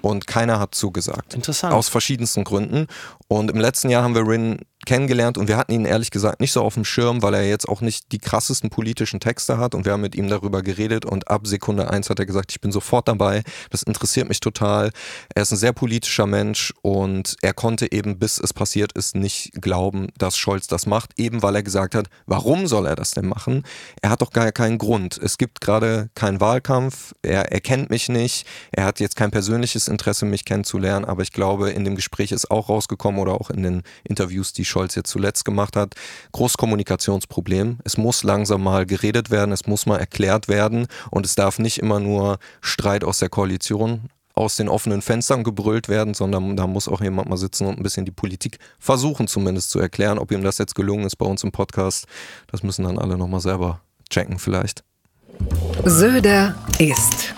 Und keiner hat zugesagt. Interessant. Aus verschiedensten Gründen. Und im letzten Jahr haben wir Rin kennengelernt und wir hatten ihn ehrlich gesagt nicht so auf dem Schirm, weil er jetzt auch nicht die krassesten politischen Texte hat und wir haben mit ihm darüber geredet und ab Sekunde eins hat er gesagt, ich bin sofort dabei, das interessiert mich total. Er ist ein sehr politischer Mensch und er konnte eben, bis es passiert ist, nicht glauben, dass Scholz das macht, eben weil er gesagt hat, warum soll er das denn machen? Er hat doch gar keinen Grund. Es gibt gerade keinen Wahlkampf, er, er kennt mich nicht, er hat jetzt kein persönliches Interesse, mich kennenzulernen, aber ich glaube, in dem Gespräch ist auch rausgekommen oder auch in den Interviews, die Scholz jetzt zuletzt gemacht hat, großes Kommunikationsproblem. Es muss langsam mal geredet werden, es muss mal erklärt werden und es darf nicht immer nur Streit aus der Koalition aus den offenen Fenstern gebrüllt werden, sondern da muss auch jemand mal sitzen und ein bisschen die Politik versuchen zumindest zu erklären. Ob ihm das jetzt gelungen ist bei uns im Podcast, das müssen dann alle nochmal selber checken vielleicht. Söder ist.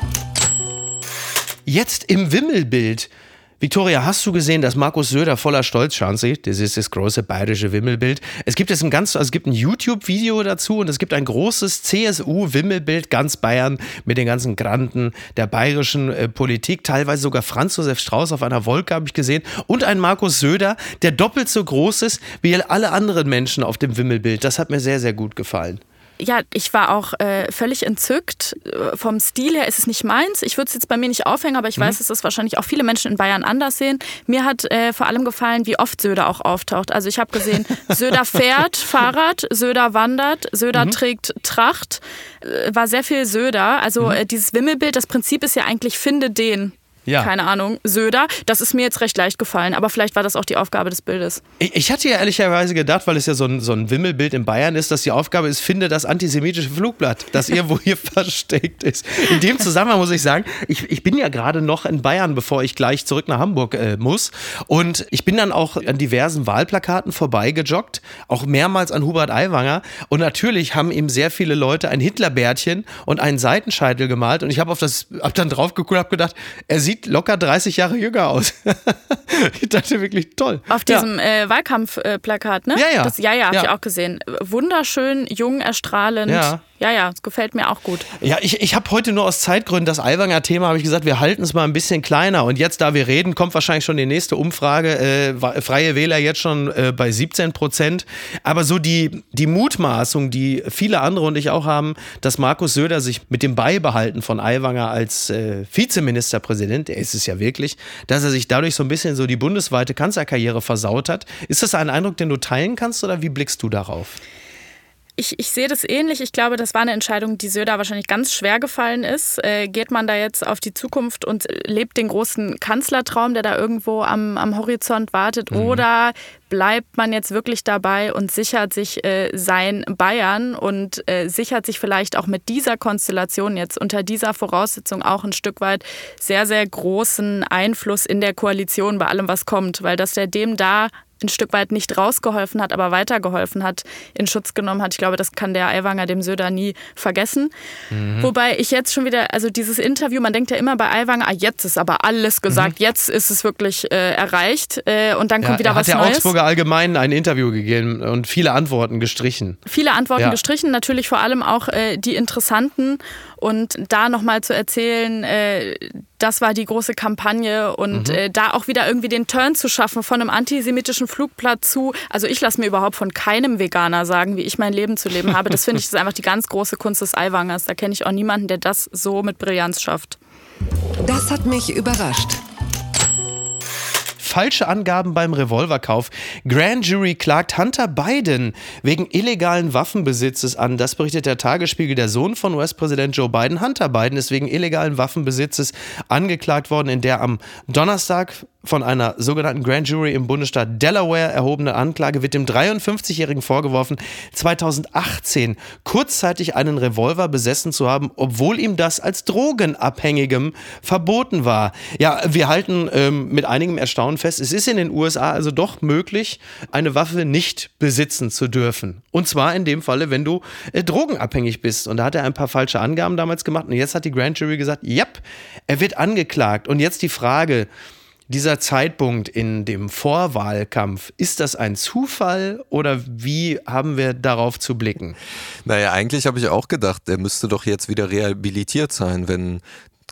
Jetzt im Wimmelbild. Victoria, hast du gesehen, dass Markus Söder voller Stolz, schauen Sie, das ist das große bayerische Wimmelbild. Es gibt jetzt ein ganz, also es gibt ein YouTube-Video dazu und es gibt ein großes CSU-Wimmelbild ganz Bayern mit den ganzen Granden der bayerischen äh, Politik, teilweise sogar Franz Josef Strauß auf einer Wolke habe ich gesehen und ein Markus Söder, der doppelt so groß ist wie alle anderen Menschen auf dem Wimmelbild. Das hat mir sehr, sehr gut gefallen ja, ich war auch äh, völlig entzückt. Äh, vom Stil her ist es nicht meins. Ich würde es jetzt bei mir nicht aufhängen, aber ich mhm. weiß, dass das wahrscheinlich auch viele Menschen in Bayern anders sehen. Mir hat äh, vor allem gefallen, wie oft Söder auch auftaucht. Also ich habe gesehen, Söder fährt Fahrrad, Söder wandert, Söder mhm. trägt Tracht. Äh, war sehr viel Söder. Also mhm. Äh, dieses Wimmelbild, das Prinzip ist ja eigentlich, finde den ja. keine Ahnung, Söder. Das ist mir jetzt recht leicht gefallen, aber vielleicht war das auch die Aufgabe des Bildes. Ich, ich hatte ja ehrlicherweise gedacht, weil es ja so ein, so ein Wimmelbild in Bayern ist, dass die Aufgabe ist, finde das antisemitische Flugblatt, das irgendwo hier versteckt ist. In dem Zusammenhang muss ich sagen, ich, ich bin ja gerade noch in Bayern, bevor ich gleich zurück nach Hamburg äh, muss. Und ich bin dann auch an diversen Wahlplakaten vorbeigejoggt, auch mehrmals an Hubert Aiwanger. Und natürlich haben ihm sehr viele Leute ein Hitlerbärtchen und einen Seitenscheitel gemalt. Und ich habe auf das, hab dann drauf geguckt und habe gedacht, er sieht sieht locker 30 Jahre jünger aus. ich dachte wirklich toll. Auf diesem ja. äh, Wahlkampfplakat, ne? Ja, ja. Das, ja, ja, hab ja. ich auch gesehen. Wunderschön, jung, erstrahlend. Ja. Ja, ja, es gefällt mir auch gut. Ja, ich, ich habe heute nur aus Zeitgründen das Alwanger Thema, habe ich gesagt, wir halten es mal ein bisschen kleiner. Und jetzt, da wir reden, kommt wahrscheinlich schon die nächste Umfrage. Äh, Freie Wähler jetzt schon äh, bei 17 Prozent. Aber so die, die Mutmaßung, die viele andere und ich auch haben, dass Markus Söder sich mit dem Beibehalten von Aiwanger als äh, Vizeministerpräsident, er ist es ja wirklich, dass er sich dadurch so ein bisschen so die bundesweite Kanzlerkarriere versaut hat. Ist das ein Eindruck, den du teilen kannst oder wie blickst du darauf? Ich, ich sehe das ähnlich. Ich glaube, das war eine Entscheidung, die Söder wahrscheinlich ganz schwer gefallen ist. Äh, geht man da jetzt auf die Zukunft und lebt den großen Kanzlertraum, der da irgendwo am, am Horizont wartet? Mhm. Oder bleibt man jetzt wirklich dabei und sichert sich äh, sein Bayern und äh, sichert sich vielleicht auch mit dieser Konstellation jetzt unter dieser Voraussetzung auch ein Stück weit sehr, sehr großen Einfluss in der Koalition bei allem, was kommt? Weil dass der dem da ein Stück weit nicht rausgeholfen hat, aber weitergeholfen hat, in Schutz genommen hat. Ich glaube, das kann der Aiwanger dem Söder nie vergessen. Mhm. Wobei ich jetzt schon wieder, also dieses Interview, man denkt ja immer bei Aiwanger, ah, jetzt ist aber alles gesagt, mhm. jetzt ist es wirklich äh, erreicht äh, und dann ja, kommt wieder was Neues. Hat der Augsburger Allgemeinen ein Interview gegeben und viele Antworten gestrichen. Viele Antworten ja. gestrichen, natürlich vor allem auch äh, die interessanten und da nochmal zu erzählen, äh, das war die große Kampagne und mhm. äh, da auch wieder irgendwie den Turn zu schaffen von einem antisemitischen Flugplatz zu, also ich lasse mir überhaupt von keinem Veganer sagen, wie ich mein Leben zu leben habe. Das finde ich ist einfach die ganz große Kunst des Eiwangers. Da kenne ich auch niemanden, der das so mit Brillanz schafft. Das hat mich überrascht falsche Angaben beim Revolverkauf. Grand Jury klagt Hunter Biden wegen illegalen Waffenbesitzes an. Das berichtet der Tagesspiegel. Der Sohn von US-Präsident Joe Biden, Hunter Biden, ist wegen illegalen Waffenbesitzes angeklagt worden, in der am Donnerstag von einer sogenannten Grand Jury im Bundesstaat Delaware erhobene Anklage wird dem 53-Jährigen vorgeworfen, 2018 kurzzeitig einen Revolver besessen zu haben, obwohl ihm das als Drogenabhängigem verboten war. Ja, wir halten ähm, mit einigem Erstaunen fest, es ist in den USA also doch möglich, eine Waffe nicht besitzen zu dürfen. Und zwar in dem Falle, wenn du äh, drogenabhängig bist. Und da hat er ein paar falsche Angaben damals gemacht. Und jetzt hat die Grand Jury gesagt, ja, er wird angeklagt. Und jetzt die Frage, dieser Zeitpunkt in dem Vorwahlkampf, ist das ein Zufall oder wie haben wir darauf zu blicken? Naja, eigentlich habe ich auch gedacht, er müsste doch jetzt wieder rehabilitiert sein, wenn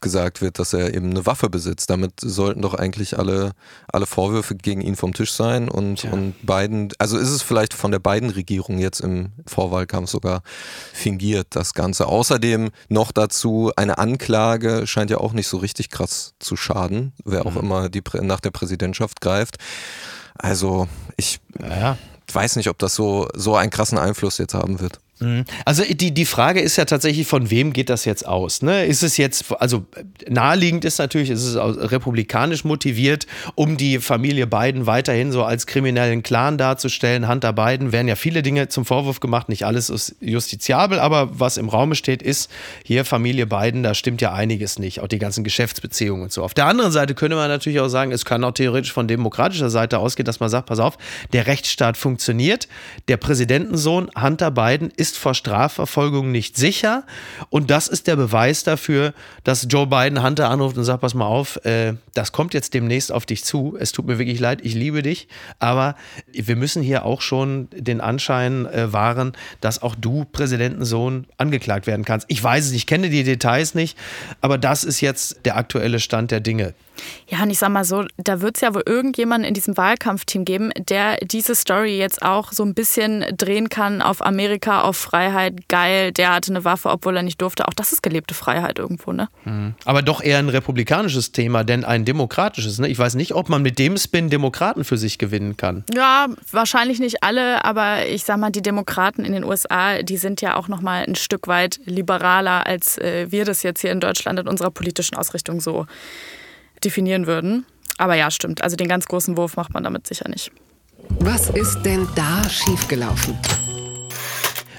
gesagt wird, dass er eben eine Waffe besitzt. Damit sollten doch eigentlich alle, alle Vorwürfe gegen ihn vom Tisch sein und, und Biden, also ist es vielleicht von der beiden Regierung jetzt im Vorwahlkampf sogar fingiert, das Ganze. Außerdem noch dazu, eine Anklage scheint ja auch nicht so richtig krass zu schaden, wer auch mhm. immer die, nach der Präsidentschaft greift. Also ich ja. weiß nicht, ob das so, so einen krassen Einfluss jetzt haben wird. Also die, die Frage ist ja tatsächlich, von wem geht das jetzt aus? Ne? Ist es jetzt, also naheliegend ist natürlich, ist es republikanisch motiviert, um die Familie Biden weiterhin so als kriminellen Clan darzustellen. Hunter Biden werden ja viele Dinge zum Vorwurf gemacht, nicht alles ist justiziabel, aber was im Raume steht, ist, hier Familie Biden, da stimmt ja einiges nicht, auch die ganzen Geschäftsbeziehungen und so. Auf der anderen Seite könnte man natürlich auch sagen, es kann auch theoretisch von demokratischer Seite ausgehen, dass man sagt, pass auf, der Rechtsstaat funktioniert, der Präsidentensohn Hunter Biden ist vor Strafverfolgung nicht sicher und das ist der Beweis dafür, dass Joe Biden Hunter anruft und sagt, pass mal auf, äh, das kommt jetzt demnächst auf dich zu, es tut mir wirklich leid, ich liebe dich, aber wir müssen hier auch schon den Anschein äh, wahren, dass auch du Präsidentensohn angeklagt werden kannst. Ich weiß es, ich kenne die Details nicht, aber das ist jetzt der aktuelle Stand der Dinge. Ja, und ich sag mal so, da wird es ja wohl irgendjemanden in diesem Wahlkampfteam geben, der diese Story jetzt auch so ein bisschen drehen kann auf Amerika, auf Freiheit. Geil, der hatte eine Waffe, obwohl er nicht durfte. Auch das ist gelebte Freiheit irgendwo, ne? Mhm. Aber doch eher ein republikanisches Thema, denn ein demokratisches. Ne? Ich weiß nicht, ob man mit dem Spin Demokraten für sich gewinnen kann. Ja, wahrscheinlich nicht alle, aber ich sag mal, die Demokraten in den USA, die sind ja auch noch mal ein Stück weit liberaler, als äh, wir das jetzt hier in Deutschland in unserer politischen Ausrichtung so definieren würden. Aber ja, stimmt. Also den ganz großen Wurf macht man damit sicher nicht. Was ist denn da schiefgelaufen?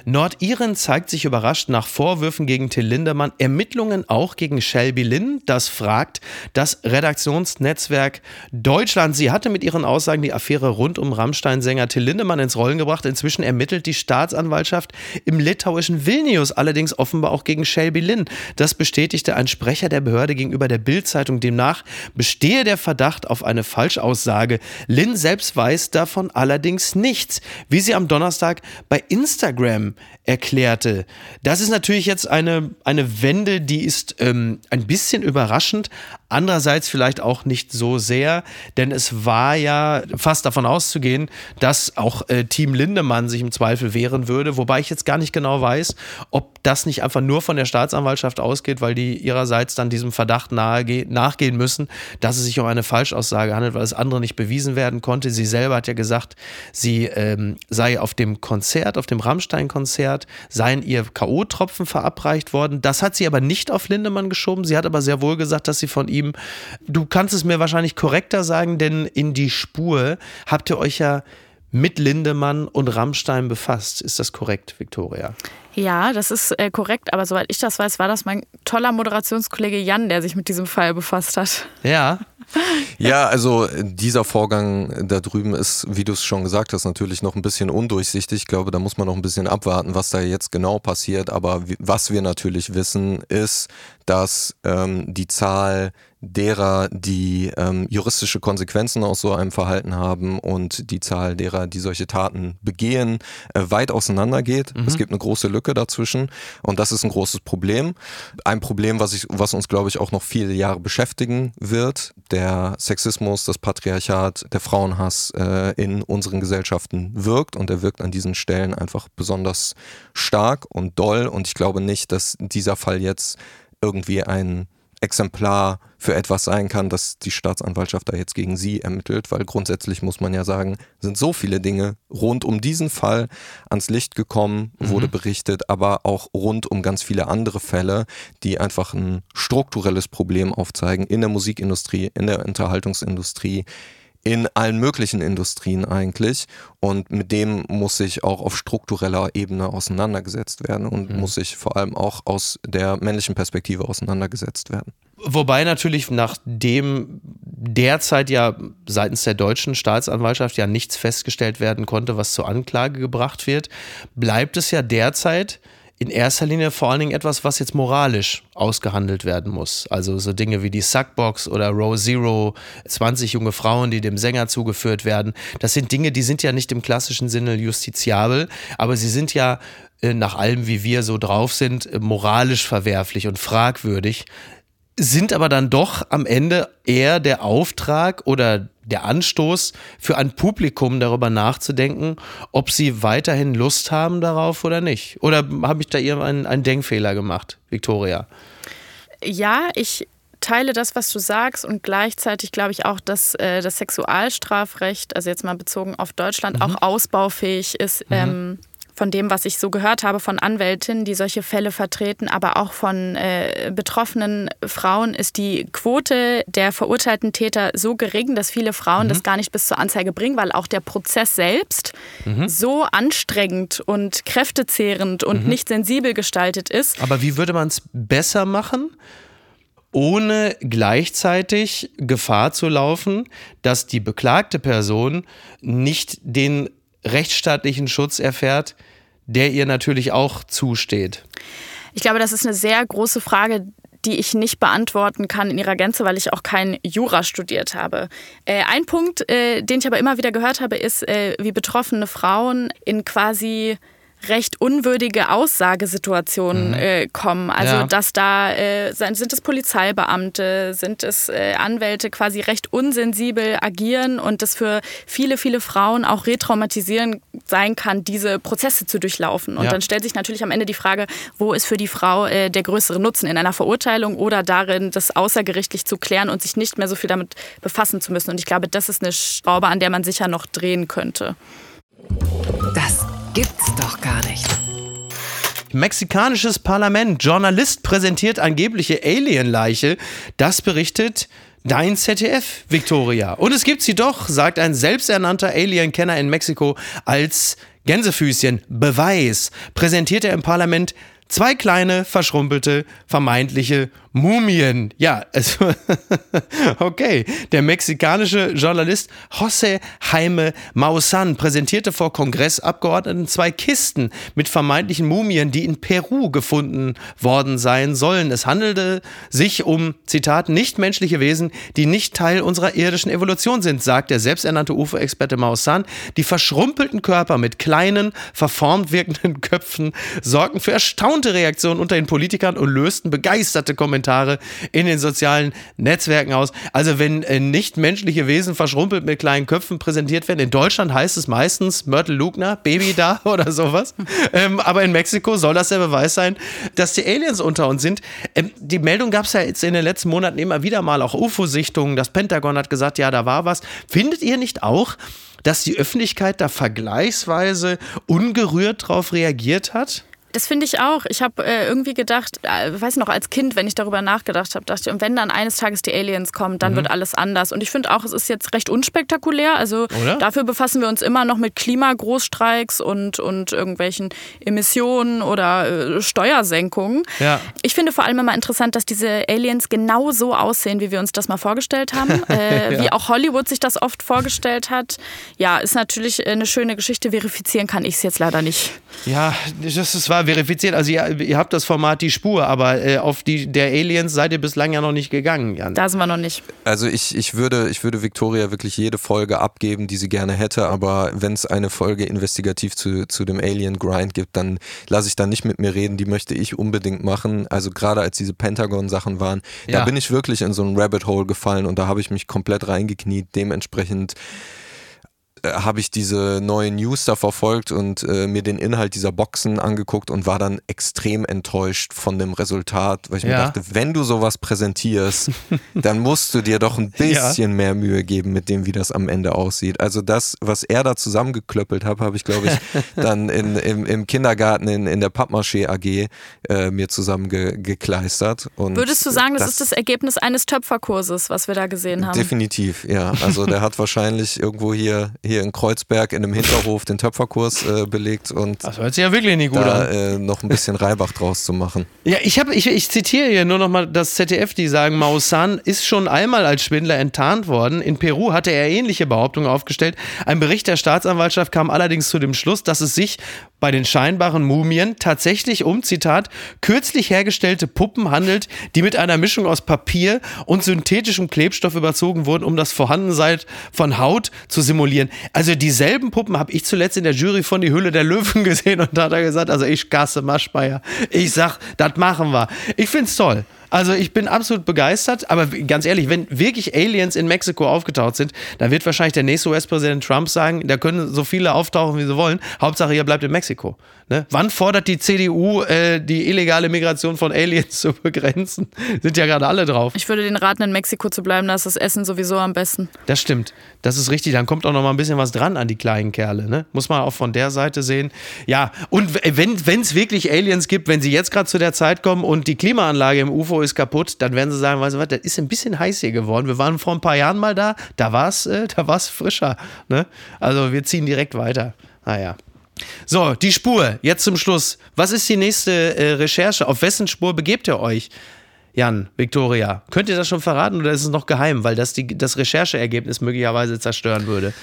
Nordiren zeigt sich überrascht nach Vorwürfen gegen Till Lindemann, Ermittlungen auch gegen Shelby Lynn. Das fragt das Redaktionsnetzwerk Deutschland. Sie hatte mit ihren Aussagen die Affäre rund um Rammstein-Sänger Till Lindemann ins Rollen gebracht. Inzwischen ermittelt die Staatsanwaltschaft im litauischen Vilnius, allerdings offenbar auch gegen Shelby Lynn. Das bestätigte ein Sprecher der Behörde gegenüber der Bild-Zeitung. Demnach bestehe der Verdacht auf eine Falschaussage. Lynn selbst weiß davon allerdings nichts, wie sie am Donnerstag bei Instagram erklärte. Das ist natürlich jetzt eine, eine Wende, die ist ähm, ein bisschen überraschend, andererseits vielleicht auch nicht so sehr, denn es war ja fast davon auszugehen, dass auch äh, Team Lindemann sich im Zweifel wehren würde, wobei ich jetzt gar nicht genau weiß, ob das nicht einfach nur von der Staatsanwaltschaft ausgeht, weil die ihrerseits dann diesem Verdacht nachgehen müssen, dass es sich um eine Falschaussage handelt, weil das andere nicht bewiesen werden konnte. Sie selber hat ja gesagt, sie ähm, sei auf dem Konzert, auf dem Rammstein-Konzert, seien ihr K.O.-Tropfen verabreicht worden. Das hat sie aber nicht auf Lindemann geschoben. Sie hat aber sehr wohl gesagt, dass sie von ihm, du kannst es mir wahrscheinlich korrekter sagen, denn in die Spur habt ihr euch ja mit Lindemann und Rammstein befasst. Ist das korrekt, Viktoria? Ja, das ist äh, korrekt, aber soweit ich das weiß, war das mein toller Moderationskollege Jan, der sich mit diesem Fall befasst hat. Ja. Ja, also dieser Vorgang da drüben ist, wie du es schon gesagt hast, natürlich noch ein bisschen undurchsichtig. Ich glaube, da muss man noch ein bisschen abwarten, was da jetzt genau passiert. Aber was wir natürlich wissen, ist, dass ähm, die Zahl derer, die ähm, juristische Konsequenzen aus so einem Verhalten haben und die Zahl derer, die solche Taten begehen, äh, weit auseinandergeht. Mhm. Es gibt eine große Lücke dazwischen und das ist ein großes Problem. Ein Problem, was, ich, was uns, glaube ich, auch noch viele Jahre beschäftigen wird. Der Sexismus, das Patriarchat, der Frauenhass äh, in unseren Gesellschaften wirkt und er wirkt an diesen Stellen einfach besonders stark und doll und ich glaube nicht, dass dieser Fall jetzt irgendwie ein Exemplar für etwas sein kann, dass die Staatsanwaltschaft da jetzt gegen sie ermittelt, weil grundsätzlich muss man ja sagen, sind so viele Dinge rund um diesen Fall ans Licht gekommen, wurde mhm. berichtet, aber auch rund um ganz viele andere Fälle, die einfach ein strukturelles Problem aufzeigen in der Musikindustrie, in der Unterhaltungsindustrie, in allen möglichen Industrien eigentlich. Und mit dem muss sich auch auf struktureller Ebene auseinandergesetzt werden und mhm. muss sich vor allem auch aus der männlichen Perspektive auseinandergesetzt werden. Wobei natürlich nachdem derzeit ja seitens der deutschen Staatsanwaltschaft ja nichts festgestellt werden konnte, was zur Anklage gebracht wird, bleibt es ja derzeit in erster Linie vor allen Dingen etwas, was jetzt moralisch ausgehandelt werden muss. Also so Dinge wie die Suckbox oder Row Zero, 20 junge Frauen, die dem Sänger zugeführt werden. Das sind Dinge, die sind ja nicht im klassischen Sinne justiziabel, aber sie sind ja äh, nach allem, wie wir so drauf sind, äh, moralisch verwerflich und fragwürdig sind aber dann doch am Ende eher der Auftrag oder der Anstoß für ein Publikum darüber nachzudenken, ob sie weiterhin Lust haben darauf oder nicht. Oder habe ich da irgendeinen einen Denkfehler gemacht, Victoria? Ja, ich teile das, was du sagst und gleichzeitig glaube ich auch, dass äh, das Sexualstrafrecht, also jetzt mal bezogen auf Deutschland, mhm. auch ausbaufähig ist. Mhm. Ähm, von dem, was ich so gehört habe von Anwältinnen, die solche Fälle vertreten, aber auch von äh, betroffenen Frauen, ist die Quote der verurteilten Täter so gering, dass viele Frauen mhm. das gar nicht bis zur Anzeige bringen, weil auch der Prozess selbst mhm. so anstrengend und kräftezehrend und mhm. nicht sensibel gestaltet ist. Aber wie würde man es besser machen? ohne gleichzeitig Gefahr zu laufen, dass die beklagte Person nicht den rechtsstaatlichen Schutz erfährt, der ihr natürlich auch zusteht? Ich glaube, das ist eine sehr große Frage, die ich nicht beantworten kann in ihrer Gänze, weil ich auch kein Jura studiert habe. Äh, ein Punkt, äh, den ich aber immer wieder gehört habe, ist, äh, wie betroffene Frauen in quasi recht unwürdige Aussagesituationen mhm. äh, kommen. Also ja. dass da äh, sind es Polizeibeamte, sind es äh, Anwälte quasi recht unsensibel agieren und das für viele, viele Frauen auch retraumatisierend sein kann, diese Prozesse zu durchlaufen. Und ja. dann stellt sich natürlich am Ende die Frage, wo ist für die Frau äh, der größere Nutzen in einer Verurteilung oder darin, das außergerichtlich zu klären und sich nicht mehr so viel damit befassen zu müssen. Und ich glaube, das ist eine Schraube, an der man sicher noch drehen könnte. Das gibt's doch gar nicht. Mexikanisches Parlament. Journalist präsentiert angebliche Alienleiche. Das berichtet Dein ZDF, Victoria. Und es gibt sie doch, sagt ein selbsternannter Alien-Kenner in Mexiko als Gänsefüßchen. Beweis. Präsentiert er im Parlament zwei kleine, verschrumpelte, vermeintliche Mumien. Ja, also, okay. Der mexikanische Journalist José Jaime Maussan präsentierte vor Kongressabgeordneten zwei Kisten mit vermeintlichen Mumien, die in Peru gefunden worden sein sollen. Es handelte sich um, Zitat, nichtmenschliche Wesen, die nicht Teil unserer irdischen Evolution sind, sagt der selbsternannte UFO-Experte Maussan. Die verschrumpelten Körper mit kleinen, verformt wirkenden Köpfen sorgten für erstaunte Reaktionen unter den Politikern und lösten begeisterte Kommentare Kommentare in den sozialen Netzwerken aus. Also wenn äh, nicht menschliche Wesen verschrumpelt mit kleinen Köpfen präsentiert werden, in Deutschland heißt es meistens Myrtle Lugner, Baby da oder sowas. ähm, aber in Mexiko soll das der Beweis sein, dass die Aliens unter uns sind. Ähm, die Meldung gab es ja jetzt in den letzten Monaten immer wieder mal, auch UFO-Sichtungen. Das Pentagon hat gesagt, ja, da war was. Findet ihr nicht auch, dass die Öffentlichkeit da vergleichsweise ungerührt drauf reagiert hat? Das finde ich auch. Ich habe äh, irgendwie gedacht, äh, weiß noch, als Kind, wenn ich darüber nachgedacht habe, dachte ich, und wenn dann eines Tages die Aliens kommen, dann mhm. wird alles anders. Und ich finde auch, es ist jetzt recht unspektakulär. Also Oder? dafür befassen wir uns immer noch mit Klimagroßstreiks und, und irgendwelchen Emissionen oder äh, Steuersenkungen. Ja. Ich finde vor allem immer interessant, dass diese Aliens genau so aussehen, wie wir uns das mal vorgestellt haben. Äh, ja. Wie auch Hollywood sich das oft vorgestellt hat. Ja, ist natürlich eine schöne Geschichte. Verifizieren kann ich es jetzt leider nicht. Ja, das, war verifiziert. Also ihr, ihr, habt das Format Die Spur, aber äh, auf die der Aliens seid ihr bislang ja noch nicht gegangen, Jan. Da sind wir noch nicht. Also ich, ich würde, ich würde Victoria wirklich jede Folge abgeben, die sie gerne hätte, aber wenn es eine Folge investigativ zu, zu dem Alien Grind gibt, dann lasse ich da nicht mit mir reden, die möchte ich unbedingt machen. Also gerade als diese Pentagon-Sachen waren, ja. da bin ich wirklich in so ein Rabbit Hole gefallen und da habe ich mich komplett reingekniet. Dementsprechend äh, habe ich diese neuen News da verfolgt und äh, mir den Inhalt dieser Boxen angeguckt und war dann extrem enttäuscht von dem Resultat, weil ich ja. mir dachte, wenn du sowas präsentierst, dann musst du dir doch ein bisschen ja. mehr Mühe geben mit dem, wie das am Ende aussieht. Also das, was er da zusammengeklöppelt hat, habe ich, glaube ich, dann in, im, im, Kindergarten in, in der Pappmaché AG äh, mir zusammengekleistert. Ge Würdest du sagen, das, das ist das Ergebnis eines Töpferkurses, was wir da gesehen haben? Definitiv, ja. Also der hat wahrscheinlich irgendwo hier, hier hier in Kreuzberg in einem Hinterhof den Töpferkurs äh, belegt und das hört sich ja wirklich nicht gut da, an. Äh, noch ein bisschen Reibach draus zu machen. Ja, ich, hab, ich, ich zitiere hier nur noch mal das ZDF, die sagen, Maussan ist schon einmal als Schwindler enttarnt worden. In Peru hatte er ähnliche Behauptungen aufgestellt. Ein Bericht der Staatsanwaltschaft kam allerdings zu dem Schluss, dass es sich bei den scheinbaren Mumien tatsächlich um, Zitat, kürzlich hergestellte Puppen handelt, die mit einer Mischung aus Papier und synthetischem Klebstoff überzogen wurden, um das Vorhandensein von Haut zu simulieren. Also dieselben Puppen habe ich zuletzt in der Jury von Die Hülle der Löwen gesehen und da hat er gesagt, also ich gasse Maschmeier. Ich sag, das machen wir. Ich find's toll. Also ich bin absolut begeistert, aber ganz ehrlich, wenn wirklich Aliens in Mexiko aufgetaucht sind, dann wird wahrscheinlich der nächste US-Präsident Trump sagen, da können so viele auftauchen, wie sie wollen. Hauptsache, ihr bleibt in Mexiko. Ne? Wann fordert die CDU, äh, die illegale Migration von Aliens zu begrenzen? Sind ja gerade alle drauf. Ich würde den raten, in Mexiko zu bleiben, da ist das Essen sowieso am besten. Das stimmt. Das ist richtig. Dann kommt auch noch mal ein bisschen was dran an die kleinen Kerle. Ne? Muss man auch von der Seite sehen. Ja, und wenn es wirklich Aliens gibt, wenn sie jetzt gerade zu der Zeit kommen und die Klimaanlage im UFO ist kaputt, dann werden sie sagen, weißt du was, das ist ein bisschen heiß hier geworden. Wir waren vor ein paar Jahren mal da, da war es äh, frischer. Ne? Also wir ziehen direkt weiter. Naja. So, die Spur, jetzt zum Schluss. Was ist die nächste äh, Recherche? Auf wessen Spur begebt ihr euch? Jan, Victoria, könnt ihr das schon verraten oder ist es noch geheim, weil das die, das Rechercheergebnis möglicherweise zerstören würde?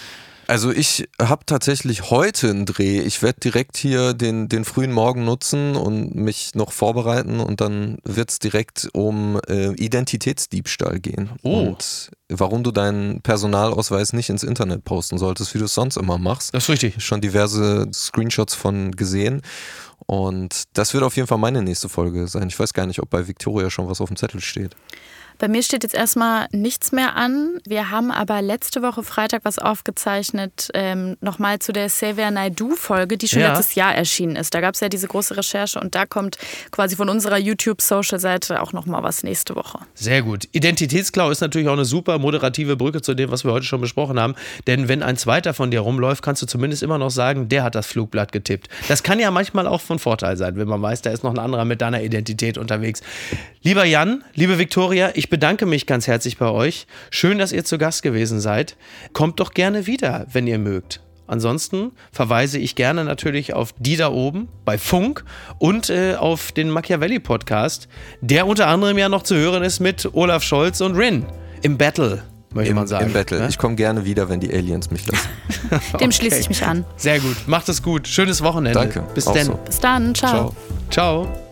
Also ich habe tatsächlich heute einen Dreh. Ich werde direkt hier den, den frühen Morgen nutzen und mich noch vorbereiten und dann wird es direkt um äh, Identitätsdiebstahl gehen. Oh. Und warum du deinen Personalausweis nicht ins Internet posten solltest, wie du es sonst immer machst. Das ist richtig. Schon diverse Screenshots von gesehen. Und das wird auf jeden Fall meine nächste Folge sein. Ich weiß gar nicht, ob bei Victoria schon was auf dem Zettel steht. Bei mir steht jetzt erstmal nichts mehr an. Wir haben aber letzte Woche Freitag was aufgezeichnet, ähm, nochmal zu der Xavier Naidu-Folge, die schon Ja. letztes Jahr erschienen ist. Da gab es ja diese große Recherche und da kommt quasi von unserer YouTube-Social-Seite auch nochmal was nächste Woche. Sehr gut. Identitätsklau ist natürlich auch eine super moderative Brücke zu dem, was wir heute schon besprochen haben. Denn wenn ein zweiter von dir rumläuft, kannst du zumindest immer noch sagen, der hat das Flugblatt getippt. Das kann ja manchmal auch von Vorteil sein, wenn man weiß, da ist noch ein anderer mit deiner Identität unterwegs. Lieber Jan, liebe Viktoria, ich bedanke mich ganz herzlich bei euch. Schön, dass ihr zu Gast gewesen seid. Kommt doch gerne wieder, wenn ihr mögt. Ansonsten verweise ich gerne natürlich auf die da oben bei Funk und äh, auf den Machiavelli-Podcast, der unter anderem ja noch zu hören ist mit Olaf Scholz und Rin im Battle, möchte Im, man sagen. Im Battle. Ne? Ich komme gerne wieder, wenn die Aliens mich lassen. Dem schließe ich mich an. Sehr gut. Macht es gut. Schönes Wochenende. Danke. Bis dann. so. Bis dann. Ciao. Ciao. Ciao.